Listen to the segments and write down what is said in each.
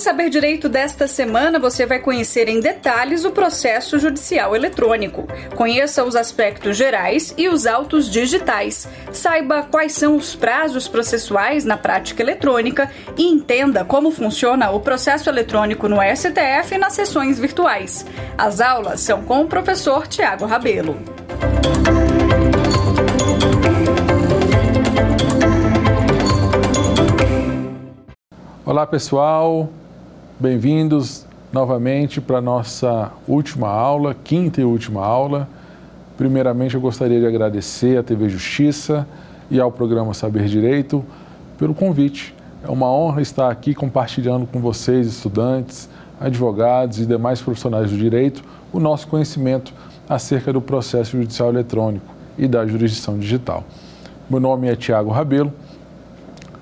Saber Direito desta semana, você vai conhecer em detalhes o processo judicial eletrônico. Conheça os aspectos gerais e os autos digitais. Saiba quais são os prazos processuais na prática eletrônica e entenda como funciona o processo eletrônico no STF e nas sessões virtuais. As aulas são com o professor Tiago Rabelo. Olá pessoal, bem-vindos novamente para a nossa última aula, quinta e última aula. Primeiramente, eu gostaria de agradecer à TV Justiça e ao programa Saber Direito pelo convite. É uma honra estar aqui compartilhando com vocês, estudantes, advogados e demais profissionais do direito, o nosso conhecimento acerca do processo judicial eletrônico e da jurisdição digital. Meu nome é Tiago Rabelo,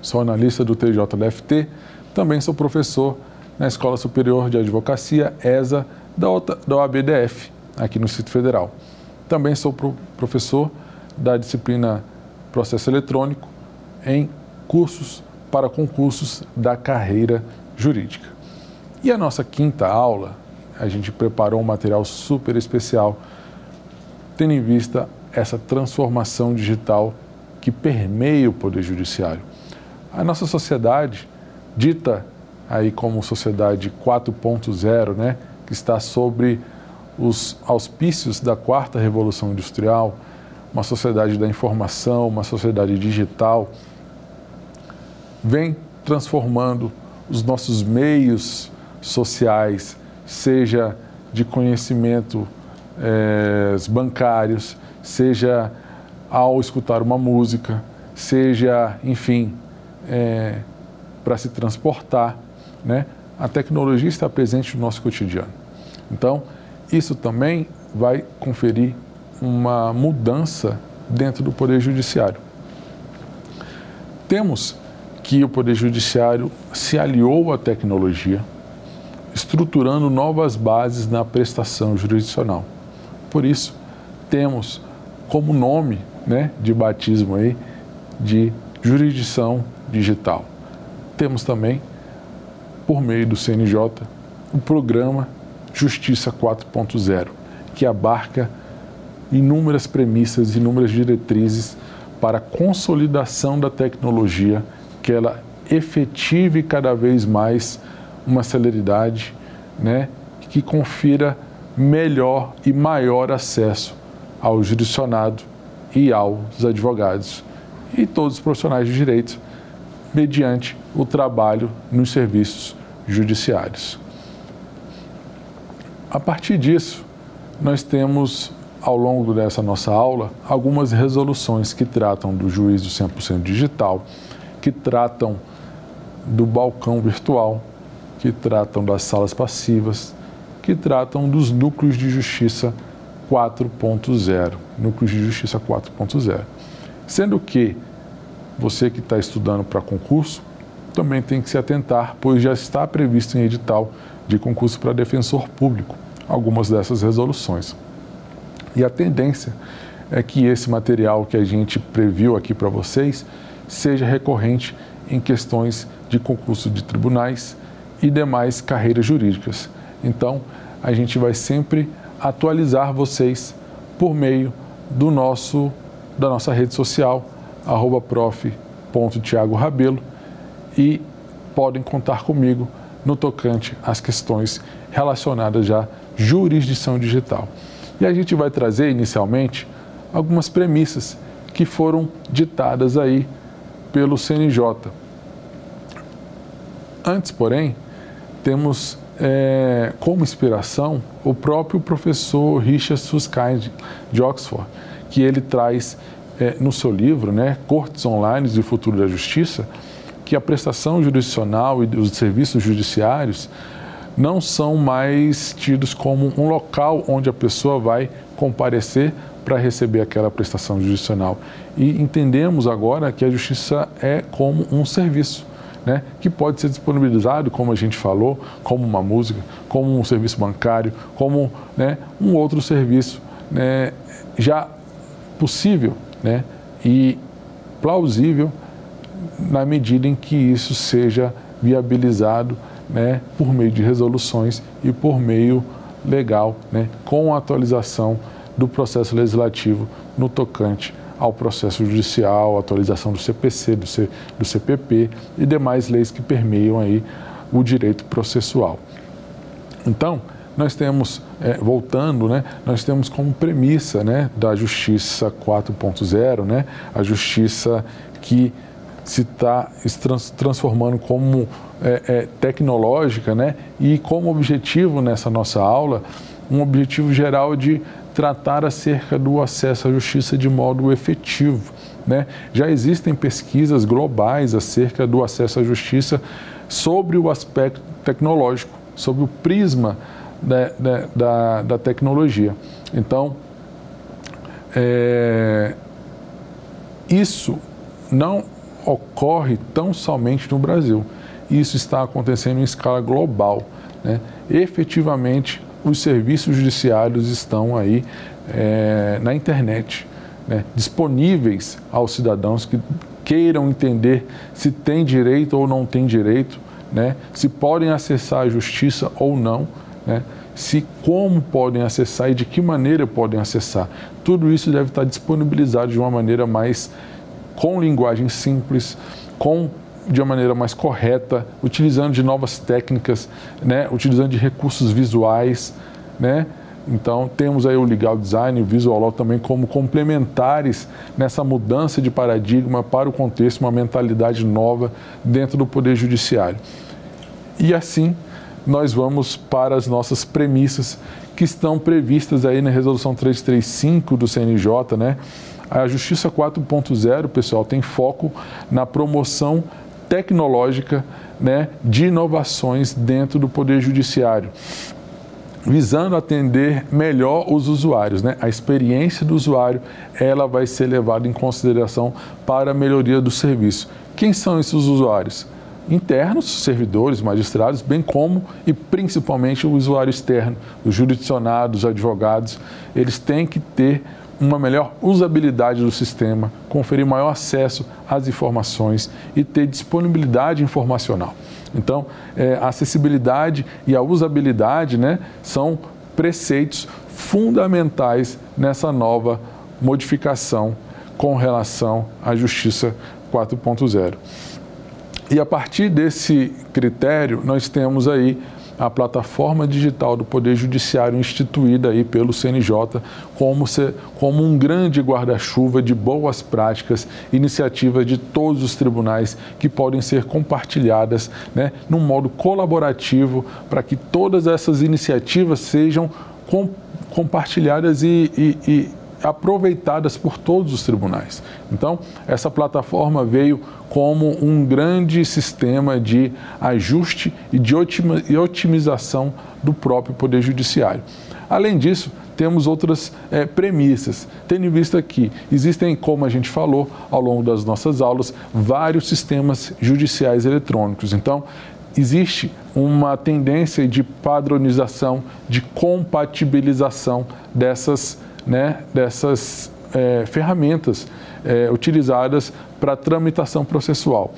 sou analista do TJLFT também sou professor na Escola Superior de Advocacia, ESA, da OABDF, aqui no Distrito Federal. Também sou professor da disciplina Processo Eletrônico em cursos para concursos da carreira jurídica. E a nossa quinta aula, a gente preparou um material super especial, tendo em vista essa transformação digital que permeia o Poder Judiciário. A nossa sociedade dita aí como sociedade 4.0, né, que está sobre os auspícios da quarta revolução industrial, uma sociedade da informação, uma sociedade digital, vem transformando os nossos meios sociais, seja de conhecimento eh, bancários, seja ao escutar uma música, seja, enfim, eh, para se transportar, né? A tecnologia está presente no nosso cotidiano. Então, isso também vai conferir uma mudança dentro do Poder Judiciário. Temos que o Poder Judiciário se aliou à tecnologia, estruturando novas bases na prestação jurisdicional. Por isso, temos como nome né, de batismo aí de jurisdição digital. Temos também, por meio do CNJ, o programa Justiça 4.0, que abarca inúmeras premissas, inúmeras diretrizes para a consolidação da tecnologia, que ela efetive cada vez mais uma celeridade, né, que confira melhor e maior acesso ao jurisdicionado e aos advogados e todos os profissionais de direito mediante o trabalho nos serviços judiciários. A partir disso, nós temos, ao longo dessa nossa aula, algumas resoluções que tratam do juízo 100% digital, que tratam do balcão virtual, que tratam das salas passivas, que tratam dos núcleos de justiça 4.0, núcleos de justiça 4.0. Sendo que você que está estudando para concurso também tem que se atentar, pois já está previsto em edital de concurso para defensor público algumas dessas resoluções. E a tendência é que esse material que a gente previu aqui para vocês seja recorrente em questões de concurso de tribunais e demais carreiras jurídicas. Então, a gente vai sempre atualizar vocês por meio do nosso da nossa rede social arroba prof.tiago e podem contar comigo no tocante às questões relacionadas já à jurisdição digital. E a gente vai trazer inicialmente algumas premissas que foram ditadas aí pelo CNJ. Antes, porém, temos é, como inspiração o próprio professor Richard Susskind de Oxford, que ele traz é, no seu livro, né, Cortes Online e o Futuro da Justiça, que a prestação jurisdicional e os serviços judiciários não são mais tidos como um local onde a pessoa vai comparecer para receber aquela prestação jurisdicional. E entendemos agora que a justiça é como um serviço. Né, que pode ser disponibilizado, como a gente falou, como uma música, como um serviço bancário, como né, um outro serviço né, já possível né? e plausível na medida em que isso seja viabilizado né, por meio de resoluções e por meio legal, né, com a atualização do processo legislativo no tocante ao processo judicial, atualização do CPC, do, C, do CPP e demais leis que permeiam aí o direito processual. Então, nós temos, é, voltando, né, nós temos como premissa né, da Justiça 4.0, né, a justiça que se está se transformando como é, é, tecnológica né, e como objetivo nessa nossa aula, um objetivo geral de tratar acerca do acesso à justiça de modo efetivo. Né? Já existem pesquisas globais acerca do acesso à justiça sobre o aspecto tecnológico, sobre o prisma da, da, da, da tecnologia. Então, é, isso não ocorre tão somente no Brasil. Isso está acontecendo em escala global. Né? Efetivamente, os serviços judiciários estão aí é, na internet, né? disponíveis aos cidadãos que queiram entender se tem direito ou não tem direito, né? se podem acessar a justiça ou não, né? se como podem acessar e de que maneira podem acessar. Tudo isso deve estar disponibilizado de uma maneira mais com linguagem simples, com de uma maneira mais correta, utilizando de novas técnicas, né? utilizando de recursos visuais, né? Então, temos aí o legal design e o visual law também como complementares nessa mudança de paradigma para o contexto, uma mentalidade nova dentro do Poder Judiciário. E assim, nós vamos para as nossas premissas que estão previstas aí na Resolução 335 do CNJ, né? A Justiça 4.0, pessoal, tem foco na promoção tecnológica né, de inovações dentro do Poder Judiciário, visando atender melhor os usuários. Né? A experiência do usuário ela vai ser levada em consideração para a melhoria do serviço. Quem são esses usuários? internos, servidores, magistrados, bem como e principalmente o usuário externo, os jurisdicionados, os advogados, eles têm que ter uma melhor usabilidade do sistema, conferir maior acesso às informações e ter disponibilidade informacional. Então, é, a acessibilidade e a usabilidade né, são preceitos fundamentais nessa nova modificação com relação à Justiça 4.0. E a partir desse critério, nós temos aí a plataforma digital do Poder Judiciário instituída aí pelo CNJ como, ser, como um grande guarda-chuva de boas práticas, iniciativas de todos os tribunais que podem ser compartilhadas né, num modo colaborativo para que todas essas iniciativas sejam com, compartilhadas e, e aproveitadas por todos os tribunais. Então, essa plataforma veio como um grande sistema de ajuste e de otimização do próprio Poder Judiciário. Além disso, temos outras é, premissas, tendo em vista que existem, como a gente falou ao longo das nossas aulas, vários sistemas judiciais eletrônicos. Então, existe uma tendência de padronização, de compatibilização dessas né, dessas é, ferramentas é, utilizadas para tramitação processual.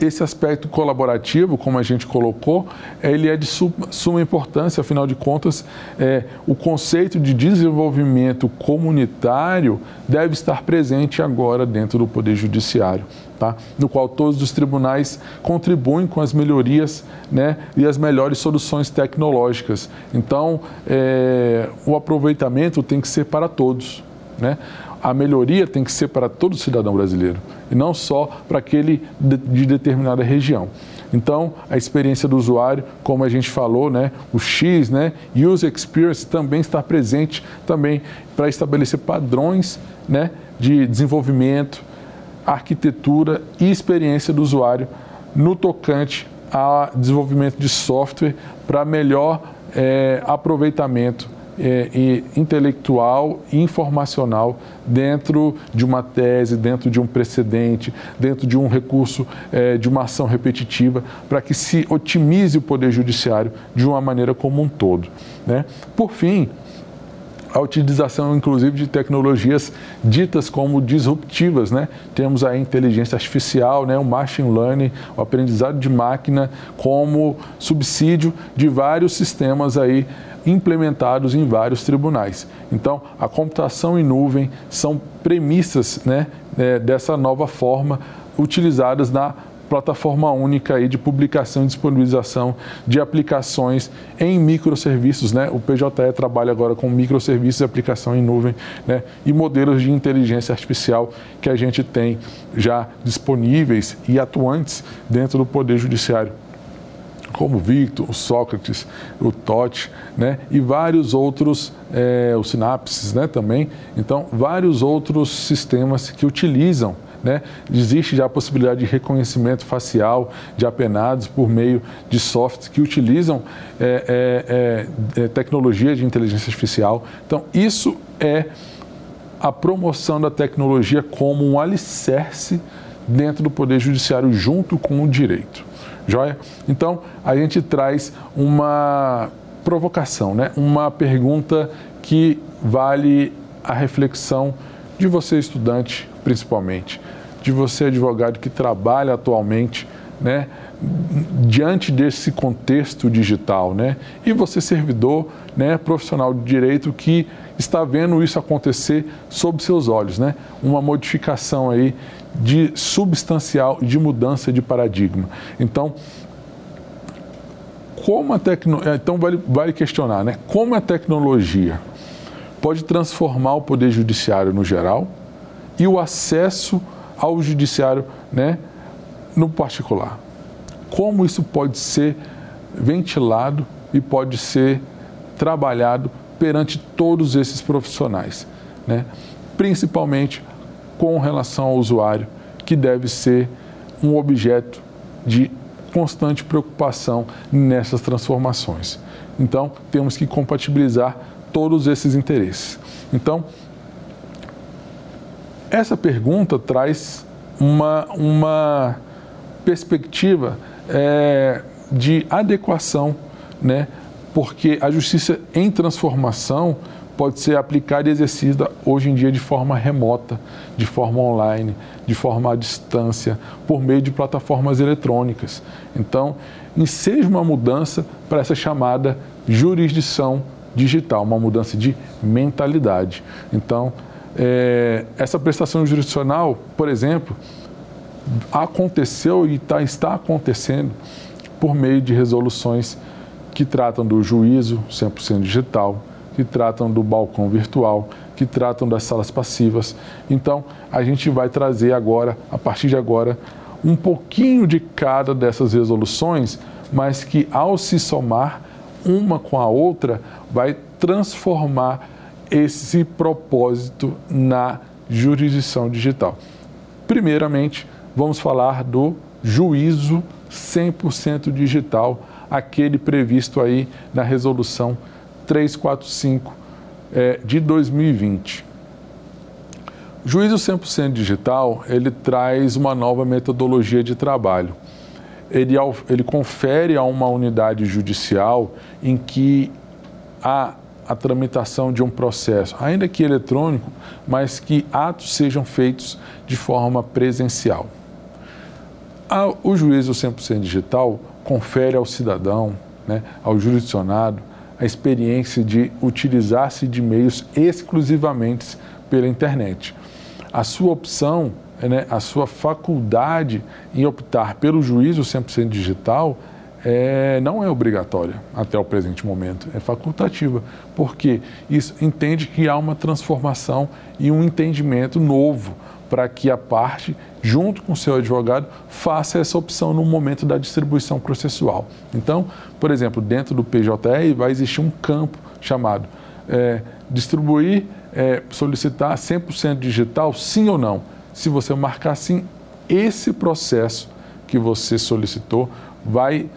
Esse aspecto colaborativo, como a gente colocou, ele é de suma importância, afinal de contas, é, o conceito de desenvolvimento comunitário deve estar presente agora dentro do Poder Judiciário tá? no qual todos os tribunais contribuem com as melhorias né, e as melhores soluções tecnológicas. Então, é, o aproveitamento tem que ser para todos. Né? A melhoria tem que ser para todo cidadão brasileiro e não só para aquele de, de determinada região. Então, a experiência do usuário, como a gente falou, né, o X, né, User Experience também está presente também para estabelecer padrões, né, de desenvolvimento, arquitetura e experiência do usuário no tocante a desenvolvimento de software para melhor é, aproveitamento é, e intelectual e informacional dentro de uma tese, dentro de um precedente, dentro de um recurso, é, de uma ação repetitiva, para que se otimize o poder judiciário de uma maneira como um todo. Né? Por fim, a utilização, inclusive, de tecnologias ditas como disruptivas, né? Temos a inteligência artificial, né? o machine learning, o aprendizado de máquina como subsídio de vários sistemas aí implementados em vários tribunais. Então, a computação em nuvem são premissas né, é, dessa nova forma utilizadas na plataforma única aí de publicação e disponibilização de aplicações em microserviços, né? O PJE trabalha agora com microserviços aplicação em nuvem, né? E modelos de inteligência artificial que a gente tem já disponíveis e atuantes dentro do Poder Judiciário como o Victor, o Sócrates, o Totti, né? e vários outros, é, os Sinapses né, também. Então, vários outros sistemas que utilizam né? Existe já a possibilidade de reconhecimento facial de apenados por meio de softwares que utilizam é, é, é, tecnologia de inteligência artificial. Então, isso é a promoção da tecnologia como um alicerce dentro do Poder Judiciário junto com o direito. Joia? Então, a gente traz uma provocação, né? uma pergunta que vale a reflexão de você, estudante, principalmente, de você, advogado que trabalha atualmente, né, diante desse contexto digital, né, e você, servidor, né, profissional de direito que está vendo isso acontecer sob seus olhos, né, uma modificação aí de substancial, de mudança de paradigma. Então, como a tecnologia, então vale, vale questionar, né, como a tecnologia pode transformar o poder judiciário no geral e o acesso ao judiciário né, no particular. Como isso pode ser ventilado e pode ser trabalhado perante todos esses profissionais, né? principalmente com relação ao usuário, que deve ser um objeto de constante preocupação nessas transformações. Então, temos que compatibilizar todos esses interesses. Então, essa pergunta traz uma, uma perspectiva é, de adequação, né? porque a justiça em transformação pode ser aplicada e exercida hoje em dia de forma remota, de forma online, de forma à distância, por meio de plataformas eletrônicas. Então, enseja uma mudança para essa chamada jurisdição digital, uma mudança de mentalidade. Então, é, essa prestação jurisdicional, por exemplo, aconteceu e tá, está acontecendo por meio de resoluções que tratam do juízo 100% digital, que tratam do balcão virtual, que tratam das salas passivas. Então, a gente vai trazer agora, a partir de agora, um pouquinho de cada dessas resoluções, mas que ao se somar uma com a outra, vai transformar esse propósito na jurisdição digital. Primeiramente, vamos falar do juízo 100% digital, aquele previsto aí na resolução 345 é, de 2020. Juízo 100% digital, ele traz uma nova metodologia de trabalho. Ele, ele confere a uma unidade judicial em que a a tramitação de um processo, ainda que eletrônico, mas que atos sejam feitos de forma presencial. O juízo 100% digital confere ao cidadão, né, ao jurisdicionado, a experiência de utilizar-se de meios exclusivamente pela internet. A sua opção, né, a sua faculdade em optar pelo juízo 100% digital é, não é obrigatória até o presente momento, é facultativa, porque isso entende que há uma transformação e um entendimento novo para que a parte, junto com o seu advogado, faça essa opção no momento da distribuição processual. Então, por exemplo, dentro do PJE vai existir um campo chamado é, distribuir, é, solicitar 100% digital, sim ou não. Se você marcar sim, esse processo que você solicitou vai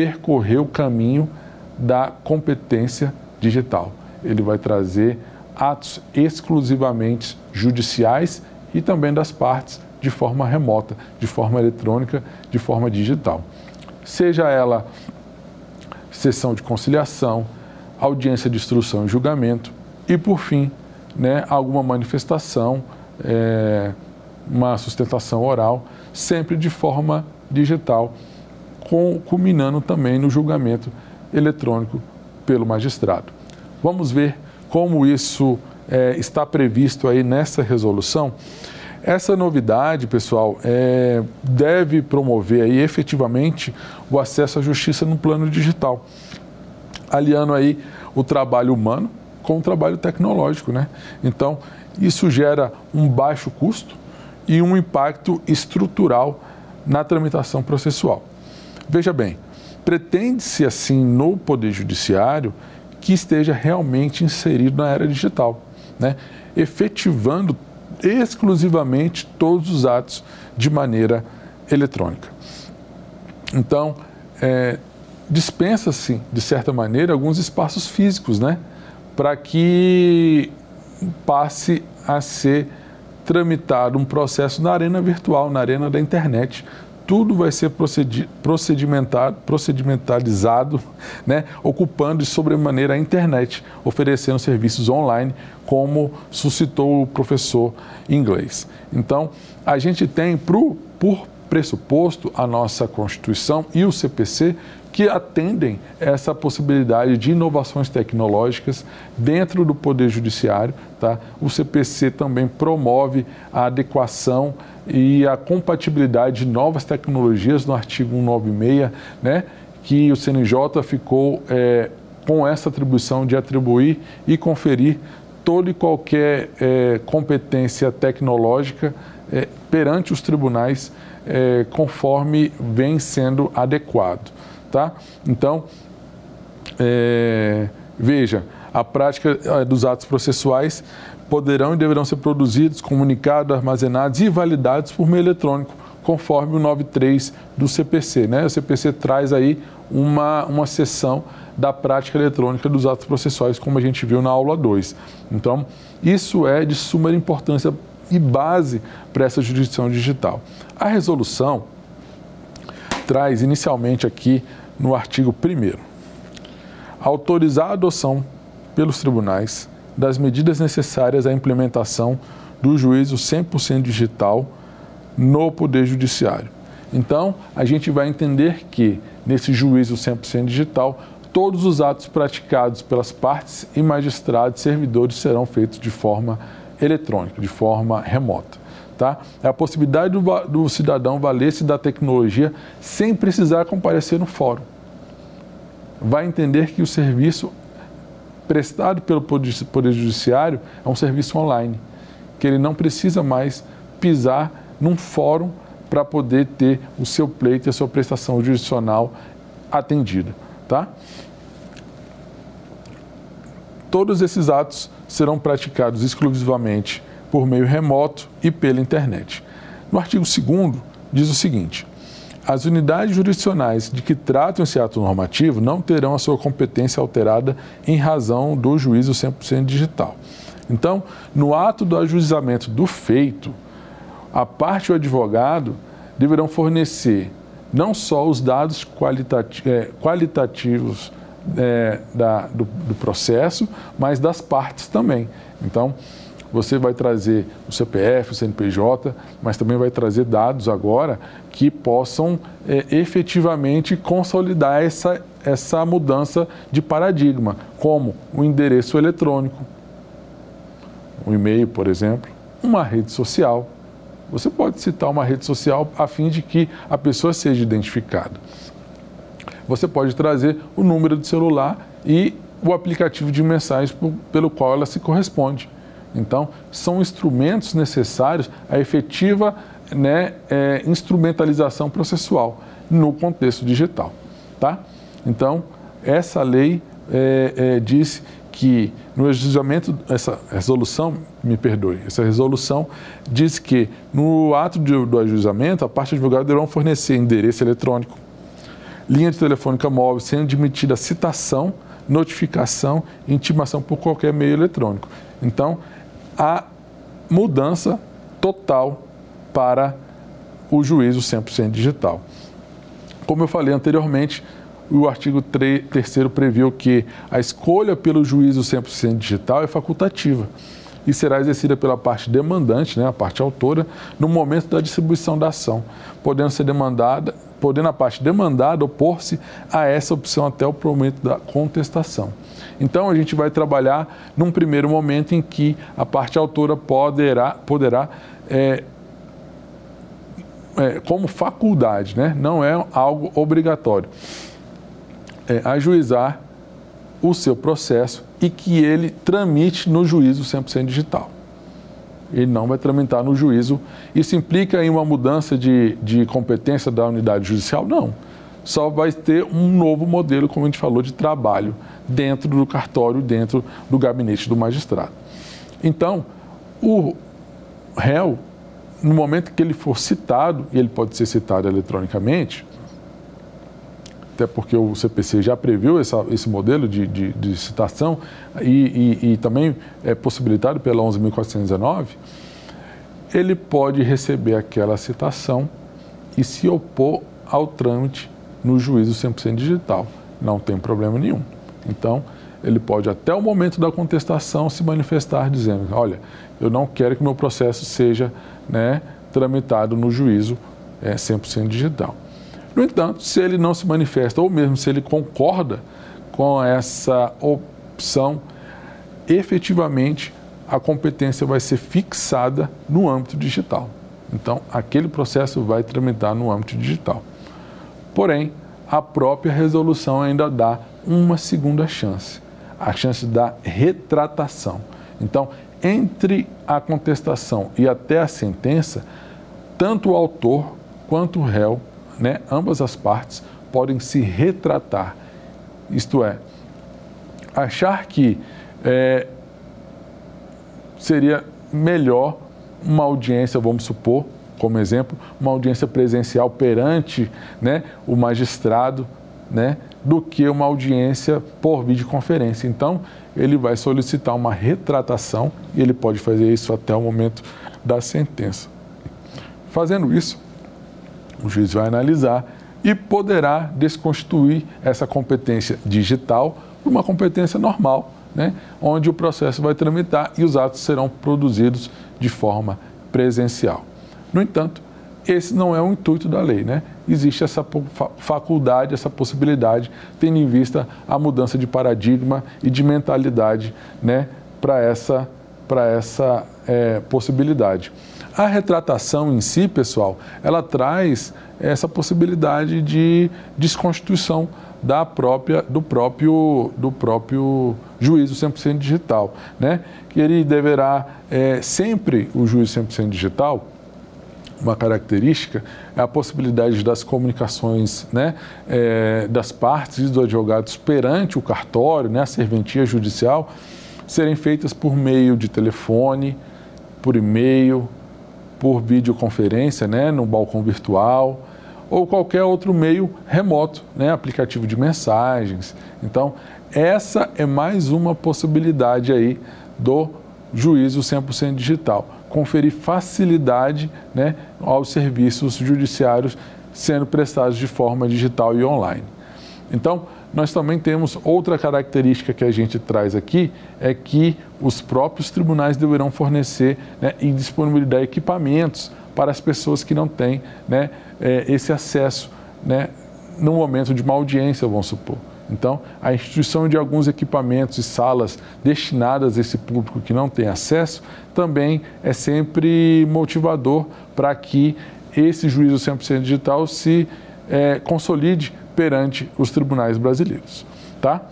percorrer o caminho da competência digital. Ele vai trazer atos exclusivamente judiciais e também das partes de forma remota, de forma eletrônica, de forma digital. Seja ela sessão de conciliação, audiência de instrução e julgamento, e, por fim, né, alguma manifestação, é, uma sustentação oral, sempre de forma digital, com, culminando também no julgamento eletrônico pelo magistrado. Vamos ver como isso é, está previsto aí nessa resolução. Essa novidade, pessoal, é, deve promover aí efetivamente o acesso à justiça no plano digital, aliando aí o trabalho humano com o trabalho tecnológico, né? Então, isso gera um baixo custo e um impacto estrutural na tramitação processual. Veja bem, pretende-se assim no Poder Judiciário que esteja realmente inserido na era digital, né? efetivando exclusivamente todos os atos de maneira eletrônica. Então, é, dispensa-se, de certa maneira, alguns espaços físicos, né? para que passe a ser tramitado um processo na arena virtual, na arena da internet. Tudo vai ser procedimentado, procedimentalizado, né, ocupando de sobremaneira a internet, oferecendo serviços online, como suscitou o professor inglês. Então, a gente tem, pro, por pressuposto, a nossa Constituição e o CPC que atendem essa possibilidade de inovações tecnológicas dentro do Poder Judiciário. Tá? O CPC também promove a adequação e a compatibilidade de novas tecnologias no artigo 196, né? que o CNJ ficou é, com essa atribuição de atribuir e conferir toda e qualquer é, competência tecnológica é, perante os tribunais é, conforme vem sendo adequado. Tá? Então, é, veja, a prática é, dos atos processuais poderão e deverão ser produzidos, comunicados, armazenados e validados por meio eletrônico, conforme o 93 do CPC. Né? O CPC traz aí uma, uma seção da prática eletrônica dos atos processuais, como a gente viu na aula 2. Então, isso é de suma importância e base para essa jurisdição digital. A resolução traz inicialmente aqui no artigo 1 autorizar a adoção pelos tribunais das medidas necessárias à implementação do juízo 100% digital no Poder Judiciário. Então, a gente vai entender que, nesse juízo 100% digital, todos os atos praticados pelas partes e magistrados e servidores serão feitos de forma eletrônica, de forma remota. Tá? É a possibilidade do, do cidadão valer-se da tecnologia sem precisar comparecer no fórum. Vai entender que o serviço prestado pelo Poder Judiciário é um serviço online, que ele não precisa mais pisar num fórum para poder ter o seu pleito e a sua prestação jurisdicional atendida. Tá? Todos esses atos serão praticados exclusivamente por meio remoto e pela internet. No artigo 2 diz o seguinte: as unidades jurisdicionais de que tratam esse ato normativo não terão a sua competência alterada em razão do juízo 100% digital. Então, no ato do ajuizamento do feito, a parte e o advogado deverão fornecer não só os dados é, qualitativos é, da, do, do processo, mas das partes também. Então, você vai trazer o CPF, o CNPJ, mas também vai trazer dados agora que possam é, efetivamente consolidar essa, essa mudança de paradigma, como o endereço eletrônico, um e-mail, por exemplo, uma rede social. Você pode citar uma rede social a fim de que a pessoa seja identificada. Você pode trazer o número de celular e o aplicativo de mensagens pelo qual ela se corresponde. Então, são instrumentos necessários à efetiva né, é, instrumentalização processual no contexto digital. Tá? Então, essa lei é, é, diz que no ajuizamento, essa resolução, me perdoe, essa resolução diz que no ato de, do ajuizamento, a parte advogada deverão fornecer endereço eletrônico, linha de telefônica móvel, sendo admitida citação, notificação e intimação por qualquer meio eletrônico. Então, a mudança total para o juízo 100% digital. Como eu falei anteriormente, o artigo 3 previu que a escolha pelo juízo 100% digital é facultativa e será exercida pela parte demandante, né, a parte autora, no momento da distribuição da ação, podendo ser demandada, podendo a parte demandada opor-se a essa opção até o momento da contestação. Então a gente vai trabalhar num primeiro momento em que a parte autora poderá, poderá é, é, como faculdade, né? não é algo obrigatório, é, ajuizar o seu processo e que ele tramite no juízo 100% digital. Ele não vai tramitar no juízo. Isso implica em uma mudança de, de competência da unidade judicial? Não. Só vai ter um novo modelo, como a gente falou, de trabalho dentro do cartório, dentro do gabinete do magistrado. Então, o réu, no momento que ele for citado, e ele pode ser citado eletronicamente, até porque o CPC já previu essa, esse modelo de, de, de citação e, e, e, também é possibilitado pela 11.419, ele pode receber aquela citação e se opor ao trâmite no juízo 100% digital. Não tem problema nenhum. Então, ele pode até o momento da contestação se manifestar dizendo, olha, eu não quero que meu processo seja né, tramitado no juízo é, 100% digital. No entanto, se ele não se manifesta, ou mesmo se ele concorda com essa opção, efetivamente a competência vai ser fixada no âmbito digital. Então, aquele processo vai tramitar no âmbito digital. Porém, a própria resolução ainda dá uma segunda chance, a chance da retratação. Então, entre a contestação e até a sentença, tanto o autor quanto o réu, né, ambas as partes, podem se retratar. Isto é, achar que é, seria melhor uma audiência, vamos supor, como exemplo, uma audiência presencial perante né, o magistrado, né, do que uma audiência por videoconferência. Então, ele vai solicitar uma retratação e ele pode fazer isso até o momento da sentença. Fazendo isso, o juiz vai analisar e poderá desconstituir essa competência digital por uma competência normal, né, onde o processo vai tramitar e os atos serão produzidos de forma presencial. No entanto, esse não é o intuito da lei, né? Existe essa faculdade, essa possibilidade, tendo em vista a mudança de paradigma e de mentalidade, né, para essa, pra essa é, possibilidade. A retratação em si, pessoal, ela traz essa possibilidade de desconstituição da própria, do, próprio, do próprio juízo 100% digital, né? Que ele deverá é, sempre, o juízo 100% digital, uma característica é a possibilidade das comunicações né, é, das partes e dos advogados perante o cartório, né, a serventia judicial, serem feitas por meio de telefone, por e-mail, por videoconferência, né, no balcão virtual ou qualquer outro meio remoto, né, aplicativo de mensagens. Então, essa é mais uma possibilidade aí do juízo 100% digital conferir facilidade né, aos serviços judiciários sendo prestados de forma digital e online. Então, nós também temos outra característica que a gente traz aqui, é que os próprios tribunais deverão fornecer né, e disponibilizar equipamentos para as pessoas que não têm né, é, esse acesso né, no momento de uma audiência, vamos supor. Então, a instituição de alguns equipamentos e salas destinadas a esse público que não tem acesso também é sempre motivador para que esse juízo 100% digital se é, consolide perante os tribunais brasileiros. Tá?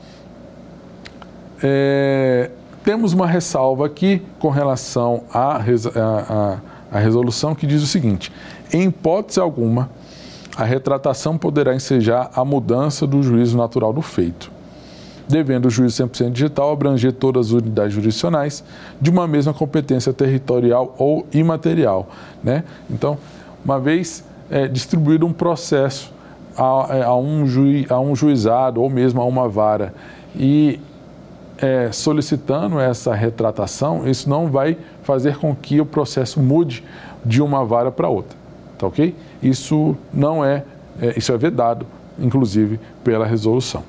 É, temos uma ressalva aqui com relação à, resolução que diz o seguinte: em hipótese alguma, a retratação poderá ensejar a mudança do juízo natural do feito, devendo o juízo 100% digital abranger todas as unidades jurisdicionais de uma mesma competência territorial ou imaterial. Né? Então, uma vez é, distribuído um processo a, é, a, um a um juizado ou mesmo a uma vara e é, solicitando essa retratação, isso não vai fazer com que o processo mude de uma vara para outra, tá ok? Isso não é, é, isso é vedado inclusive pela resolução.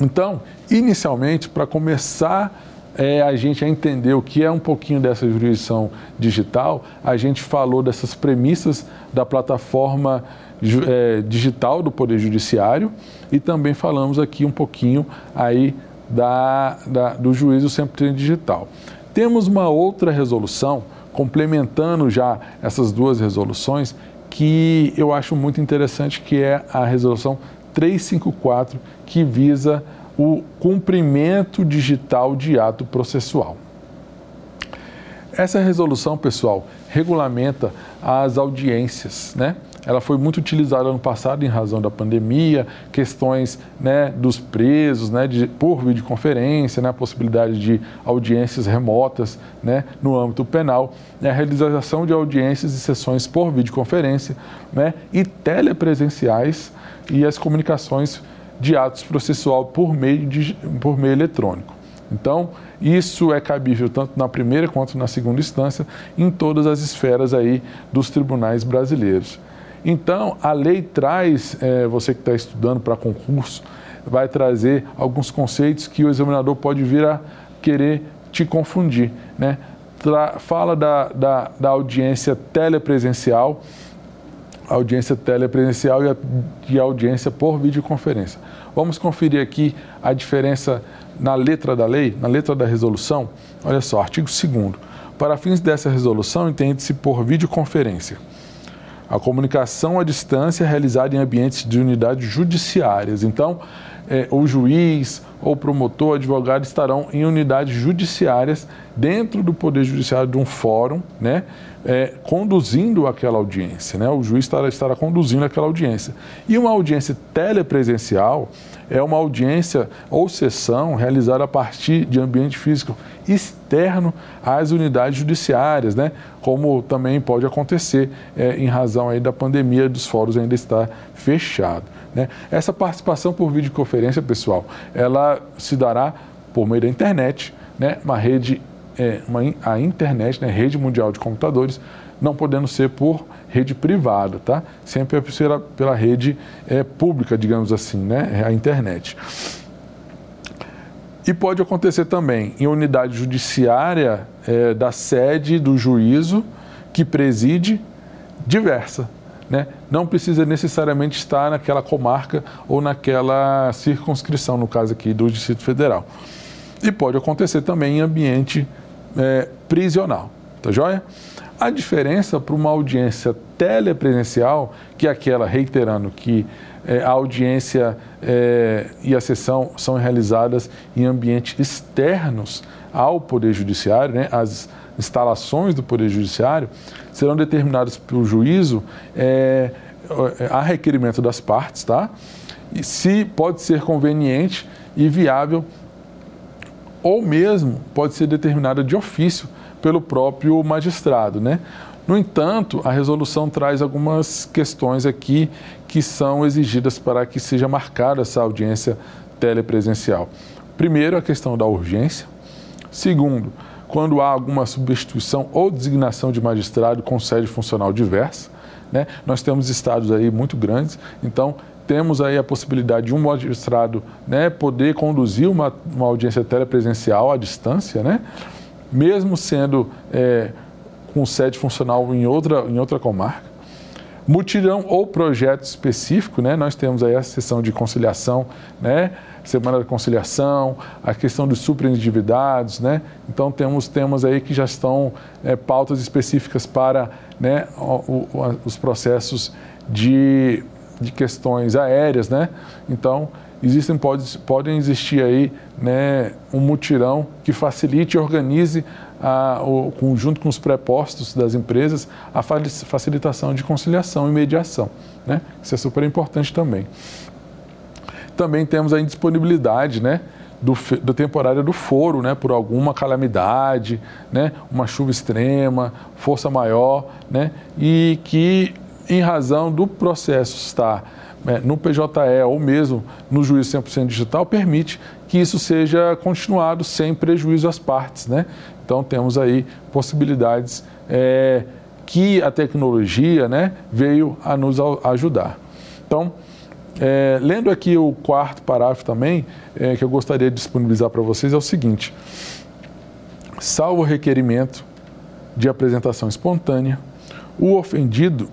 Então, inicialmente, para começar é, a gente a entender o que é um pouquinho dessa jurisdição digital, a gente falou dessas premissas da plataforma é, digital do Poder Judiciário e também falamos aqui um pouquinho aí da, da, do juízo sempre digital. Temos uma outra resolução, complementando já essas duas resoluções, que eu acho muito interessante, que é a resolução 354, que visa o cumprimento digital de ato processual. Essa resolução, pessoal, regulamenta as audiências, né? Ela foi muito utilizada ano passado em razão da pandemia, questões né, dos presos, né, de, por videoconferência, né, a possibilidade de audiências remotas né, no âmbito penal, né, a realização de audiências e sessões por videoconferência né, e telepresenciais e as comunicações de atos processual por meio, de, por meio eletrônico. Então, isso é cabível tanto na primeira quanto na segunda instância em todas as esferas aí dos tribunais brasileiros. Então, a lei traz, é, você que está estudando para concurso, vai trazer alguns conceitos que o examinador pode vir a querer te confundir. Né? Tra fala da, da, da audiência telepresencial, audiência telepresencial e a, e audiência por videoconferência. Vamos conferir aqui a diferença na letra da lei, na letra da resolução. Olha só, artigo 2 Para fins dessa resolução, entende-se por videoconferência a comunicação à distância realizada em ambientes de unidades judiciárias. Então, é, o juiz, ou promotor, advogado estarão em unidades judiciárias dentro do Poder Judiciário de um fórum, né, é, conduzindo aquela audiência. Né, o juiz estará, estará conduzindo aquela audiência. E uma audiência telepresencial é uma audiência ou sessão realizada a partir de ambiente físico externo às unidades judiciárias, né? como também pode acontecer é, em razão aí da pandemia dos fóruns ainda estar fechado. Né? Essa participação por videoconferência, pessoal, ela se dará por meio da internet, né? uma rede, é, uma, a internet, né? rede mundial de computadores, não podendo ser por rede privada, tá? Sempre pela, pela rede é, pública, digamos assim, né? A internet. E pode acontecer também em unidade judiciária é, da sede do juízo que preside diversa. Né? Não precisa necessariamente estar naquela comarca ou naquela circunscrição, no caso aqui do Distrito Federal. E pode acontecer também em ambiente é, prisional. Tá joia? A diferença para uma audiência telepresencial, que é aquela, reiterando, que a audiência é, e a sessão são realizadas em ambientes externos ao Poder Judiciário, né, as instalações do Poder Judiciário, serão determinadas pelo juízo é, a requerimento das partes, tá? E se pode ser conveniente e viável, ou mesmo pode ser determinada de ofício pelo próprio magistrado, né? No entanto, a resolução traz algumas questões aqui que são exigidas para que seja marcada essa audiência telepresencial. Primeiro, a questão da urgência. Segundo, quando há alguma substituição ou designação de magistrado com sede funcional diversa. Né? Nós temos estados aí muito grandes, então temos aí a possibilidade de um magistrado né, poder conduzir uma, uma audiência telepresencial à distância, né? mesmo sendo é, com sede funcional em outra, em outra comarca. Mutirão ou projeto específico, né? nós temos aí a sessão de conciliação, né? semana da conciliação, a questão dos superendividados, né? então temos temas aí que já estão é, pautas específicas para né, o, o, os processos de, de questões aéreas, né? então existem, pode, podem existir aí né, um mutirão que facilite e organize, a, o, junto com os prepostos das empresas, a facilitação de conciliação e mediação. Né? Isso é super importante também. Também temos a indisponibilidade né, do, da temporária do foro, né, por alguma calamidade, né, uma chuva extrema, força maior, né, e que, em razão do processo estar é, no PJE ou mesmo no juízo 100% digital, permite que isso seja continuado sem prejuízo às partes. Né? Então, temos aí possibilidades é, que a tecnologia né, veio a nos ajudar. Então, É, lendo aqui o quarto parágrafo também, é, que eu gostaria de disponibilizar para vocês, é o seguinte: salvo requerimento de apresentação espontânea, o ofendido,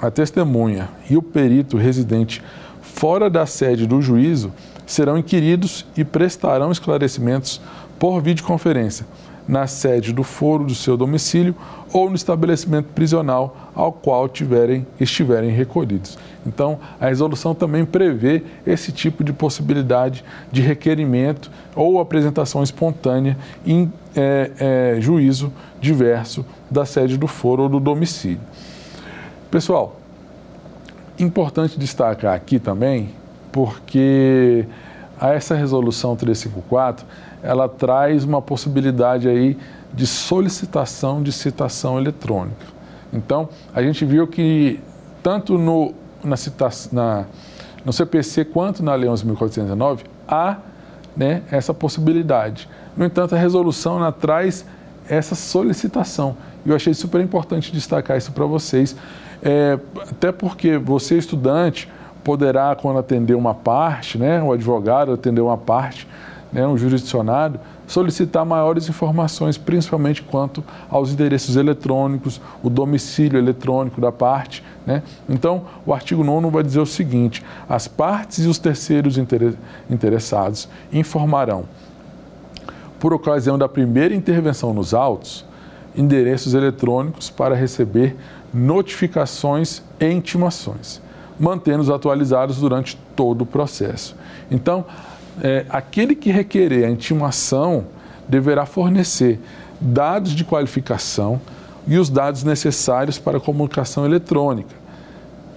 a testemunha e o perito residente fora da sede do juízo serão inquiridos e prestarão esclarecimentos por videoconferência na sede do foro do seu domicílio ou no estabelecimento prisional ao qual tiverem, estiverem recolhidos. Então, a resolução também prevê esse tipo de possibilidade de requerimento ou apresentação espontânea em é, é, juízo diverso da sede do foro ou do domicílio. Pessoal, importante destacar aqui também, porque essa resolução 354 ela traz uma possibilidade aí de solicitação de citação eletrônica. Então, a gente viu que tanto no, na, na, no CPC quanto na Lei 11.419 há né, essa possibilidade. No entanto, a resolução ela traz essa solicitação. E eu achei super importante destacar isso para vocês, é, até porque você, estudante, poderá, quando atender uma parte, né, o advogado atender uma parte, né, um jurisdicionado, solicitar maiores informações, principalmente quanto aos endereços eletrônicos, o domicílio eletrônico da parte. Né? Então, o artigo 9 vai dizer o seguinte: as partes e os terceiros interessados informarão, por ocasião da primeira intervenção nos autos, endereços eletrônicos para receber notificações e intimações, mantendo-os atualizados durante todo o processo. Então, é, aquele que requerer a intimação deverá fornecer dados de qualificação e os dados necessários para a comunicação eletrônica.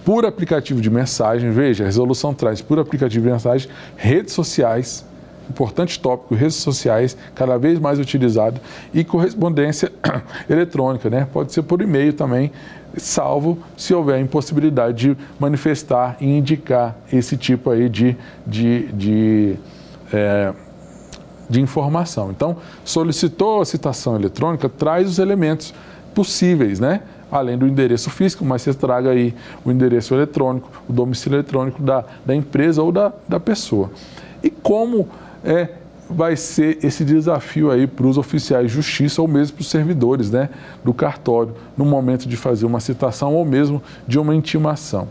Por aplicativo de mensagem, veja, a resolução traz por aplicativo de mensagem, redes sociais, importante tópico, redes sociais, cada vez mais utilizado, e correspondência eletrônica, né? Pode ser por e-mail também, salvo se houver impossibilidade de manifestar e indicar esse tipo aí de, de, de, é, de informação. Então, solicitou a citação eletrônica, traz os elementos possíveis, né? Além do endereço físico, mas você traga aí o endereço eletrônico, o domicílio eletrônico da, da empresa ou da, da pessoa. E como é, vai ser esse desafio aí para os oficiais de justiça ou mesmo para os servidores né, do cartório no momento de fazer uma citação ou mesmo de uma intimação.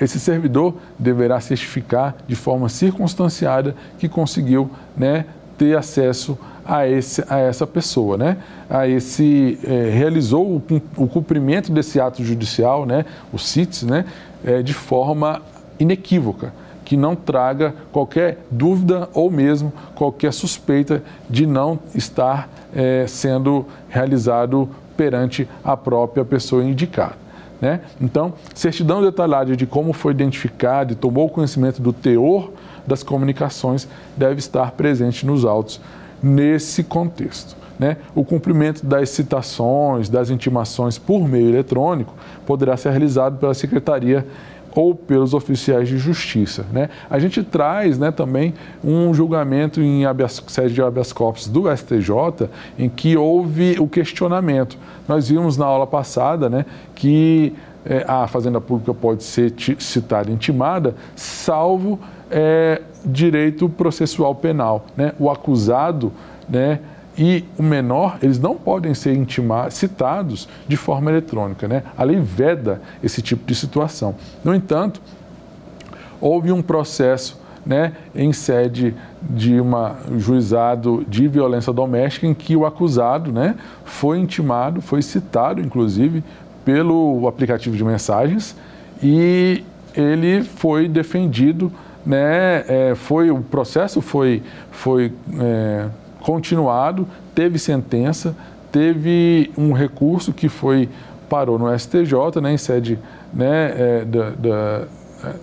Esse servidor deverá certificar de forma circunstanciada que conseguiu né, ter acesso a, esse, a essa pessoa, né? A esse é, realizou o, o, cumprimento desse ato judicial, né? O CITES, né? É, de forma inequívoca que não traga qualquer dúvida ou mesmo qualquer suspeita de não estar é, sendo realizado perante a própria pessoa indicada. Né? Então, certidão detalhada de como foi identificado e tomou conhecimento do teor das comunicações deve estar presente nos autos nesse contexto. Né? O cumprimento das citações, das intimações por meio eletrônico poderá ser realizado pela Secretaria ou pelos oficiais de justiça. Né? A gente traz né, também um julgamento em habeas, sede de habeas corpus do STJ em que houve o questionamento. Nós vimos na aula passada né, que é, a Fazenda Pública pode ser citada intimada, salvo é, direito processual penal. Né? O acusado né, e o menor, eles não podem ser intimados, citados de forma eletrônica. Né? A lei veda esse tipo de situação. No entanto, houve um processo né, em sede de um juizado de violência doméstica em que o acusado né, foi intimado, foi citado, inclusive, pelo aplicativo de mensagens e ele foi defendido, né, é, foi, o processo foi, foi é, continuado, teve sentença, teve um recurso que foi parou no STJ, né, em sede né, é, da, da, é,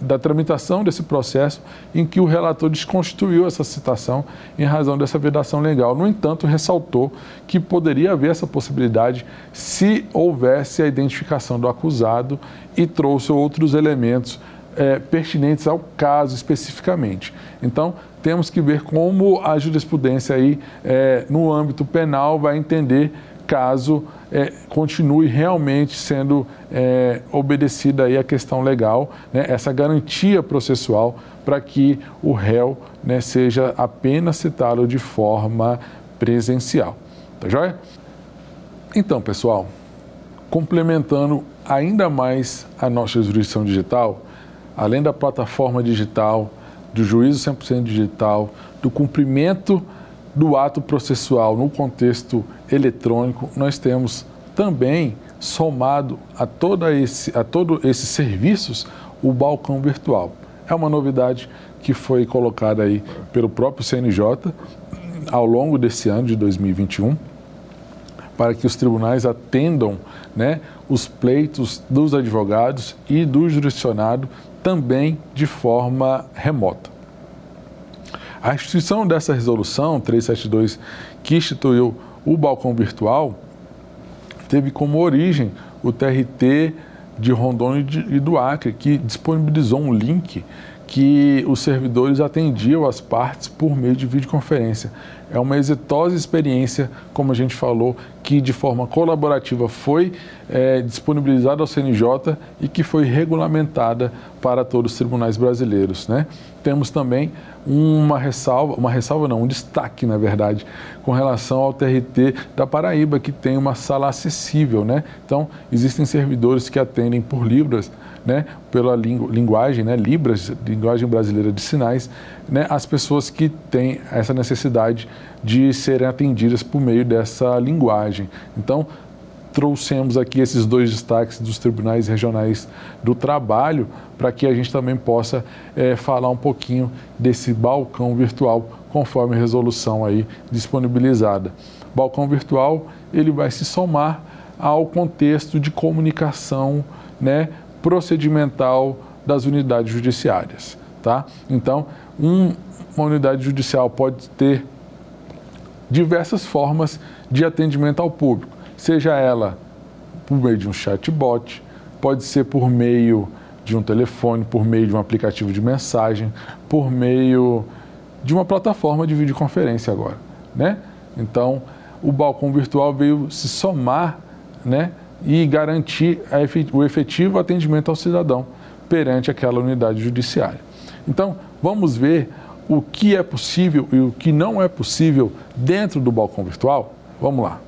da, tramitação desse processo, em que o relator desconstituiu essa citação em razão dessa vedação legal. No entanto, ressaltou que poderia haver essa possibilidade se houvesse a identificação do acusado e trouxe outros elementos é, pertinentes ao caso especificamente. Então, temos que ver como a jurisprudência aí, é, no âmbito penal, vai entender caso é, continue realmente sendo é, obedecida aí a questão legal, né, essa garantia processual para que o réu né, seja apenas citado de forma presencial. Tá joia? Então, pessoal, complementando ainda mais a nossa jurisdição digital, além da plataforma digital, do juízo 100% digital, do cumprimento do ato processual no contexto eletrônico, nós temos também somado a, toda esse, a todos esses serviços o balcão virtual. É uma novidade que foi colocada aí pelo próprio CNJ ao longo desse ano de 2021 para que os tribunais atendam né, os pleitos dos advogados e do jurisdicionado também de forma remota. A instituição dessa resolução 372, que instituiu o balcão virtual, teve como origem o TRT de Rondônia e do Acre, que disponibilizou um link que os servidores atendiam as partes por meio de videoconferência. É uma exitosa experiência, como a gente falou, que de forma colaborativa foi é, disponibilizada ao CNJ e que foi regulamentada para todos os tribunais brasileiros. Né? Temos também uma ressalva, uma ressalva não, um destaque, na verdade, com relação ao TRT da Paraíba, que tem uma sala acessível. Né? Então, existem servidores que atendem por Libras né, pela lingu linguagem, né, Libras, linguagem brasileira de sinais, né, as pessoas que têm essa necessidade de serem atendidas por meio dessa linguagem. Então, trouxemos aqui esses dois destaques dos tribunais regionais do trabalho para que a gente também possa é, falar um pouquinho desse balcão virtual conforme a resolução aí disponibilizada. Balcão virtual ele vai se somar ao contexto de comunicação, né, procedimental das unidades judiciárias. Tá? Então, um, uma unidade judicial pode ter diversas formas de atendimento ao público, seja ela por meio de um chatbot, pode ser por meio de um telefone, por meio de um aplicativo de mensagem, por meio de uma plataforma de videoconferência agora, né? Então, o balcão virtual veio se somar, né, e garantir o efetivo atendimento ao cidadão perante aquela unidade judiciária. Então, vamos ver o que é possível e o que não é possível dentro do balcão virtual? Vamos lá.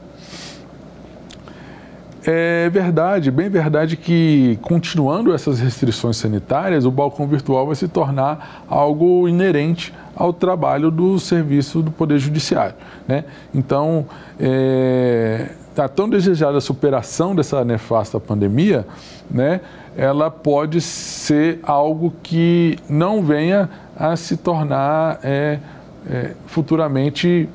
É verdade, bem verdade que continuando essas restrições sanitárias, o balcão virtual vai se tornar algo inerente ao trabalho do serviço do Poder Judiciário. Né? Então, é, está tão desejada a superação dessa nefasta pandemia, né, ela pode ser algo que não venha a se tornar é, é, futuramente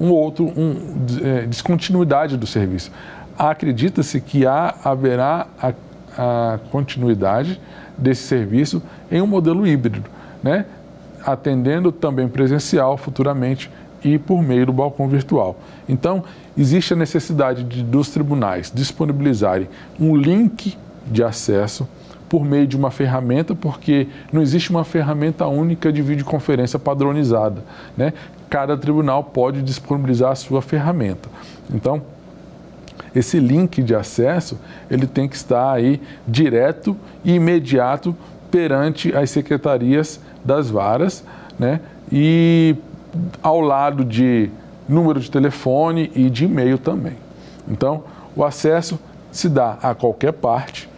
um outro, um, é, descontinuidade do serviço. Acredita-se que há, haverá a, a continuidade desse serviço em um modelo híbrido, né, atendendo também presencial futuramente e por meio do balcão virtual. Então, existe a necessidade de, dos tribunais disponibilizarem um link de acesso por meio de uma ferramenta, porque não existe uma ferramenta única de videoconferência padronizada. Né? Cada tribunal pode disponibilizar a sua ferramenta. Então, esse link de acesso ele tem que estar aí direto e imediato perante as secretarias das varas, né? E ao lado de número de telefone e de e-mail também. Então, o acesso se dá a qualquer parte,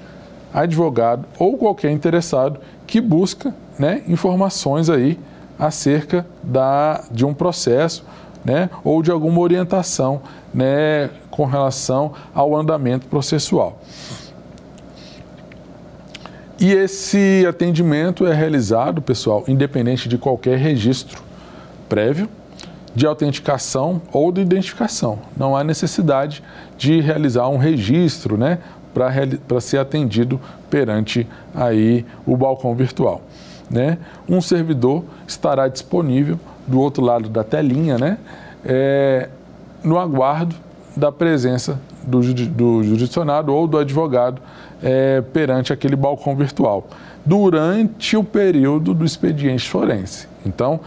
advogado ou qualquer interessado que busca né, informações aí acerca da, de um processo né, ou de alguma orientação né, com relação ao andamento processual. E esse atendimento é realizado, pessoal, independente de qualquer registro prévio de autenticação ou de identificação. Não há necessidade de realizar um registro né, para ser atendido perante aí o balcão virtual. Né? Um servidor estará disponível do outro lado da telinha, né, é, no aguardo da presença do, do jurisdicionado ou do advogado é, perante aquele balcão virtual, durante o período do expediente forense. Então,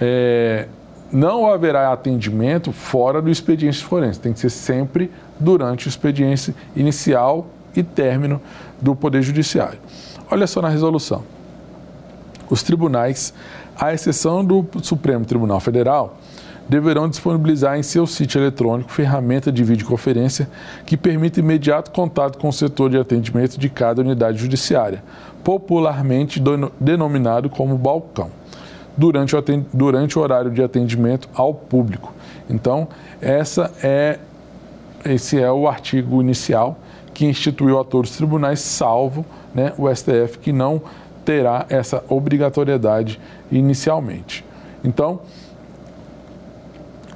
é, não haverá atendimento fora do expediente forense, tem que ser sempre durante o expediente inicial e término do Poder Judiciário. Olha só na resolução. Os tribunais, à exceção do Supremo Tribunal Federal, deverão disponibilizar em seu sítio eletrônico ferramenta de videoconferência que permita imediato contato com o setor de atendimento de cada unidade judiciária, popularmente denominado como balcão, durante o, durante o horário de atendimento ao público. Então, essa é, esse é o artigo inicial que instituiu a todos os tribunais, salvo né, o STF, que não terá essa obrigatoriedade inicialmente. Então,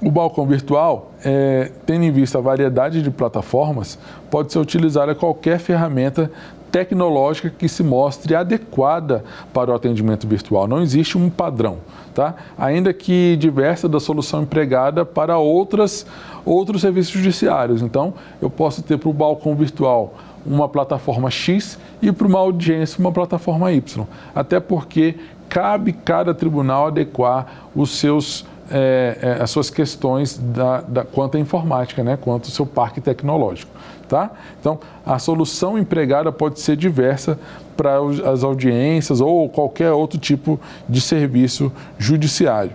o balcão virtual, é, tendo em vista a variedade de plataformas, pode ser utilizado a qualquer ferramenta tecnológica que se mostre adequada para o atendimento virtual. Não existe um padrão, tá? Ainda que diversa da solução empregada para outras, outros serviços judiciários. Então, eu posso ter para o balcão virtual uma plataforma X e para uma audiência uma plataforma Y. Até porque cabe cada tribunal adequar os seus é, é, as suas questões da, da, quanto à informática, né, quanto ao seu parque tecnológico. Tá? Então, a solução empregada pode ser diversa para as audiências ou qualquer outro tipo de serviço judiciário.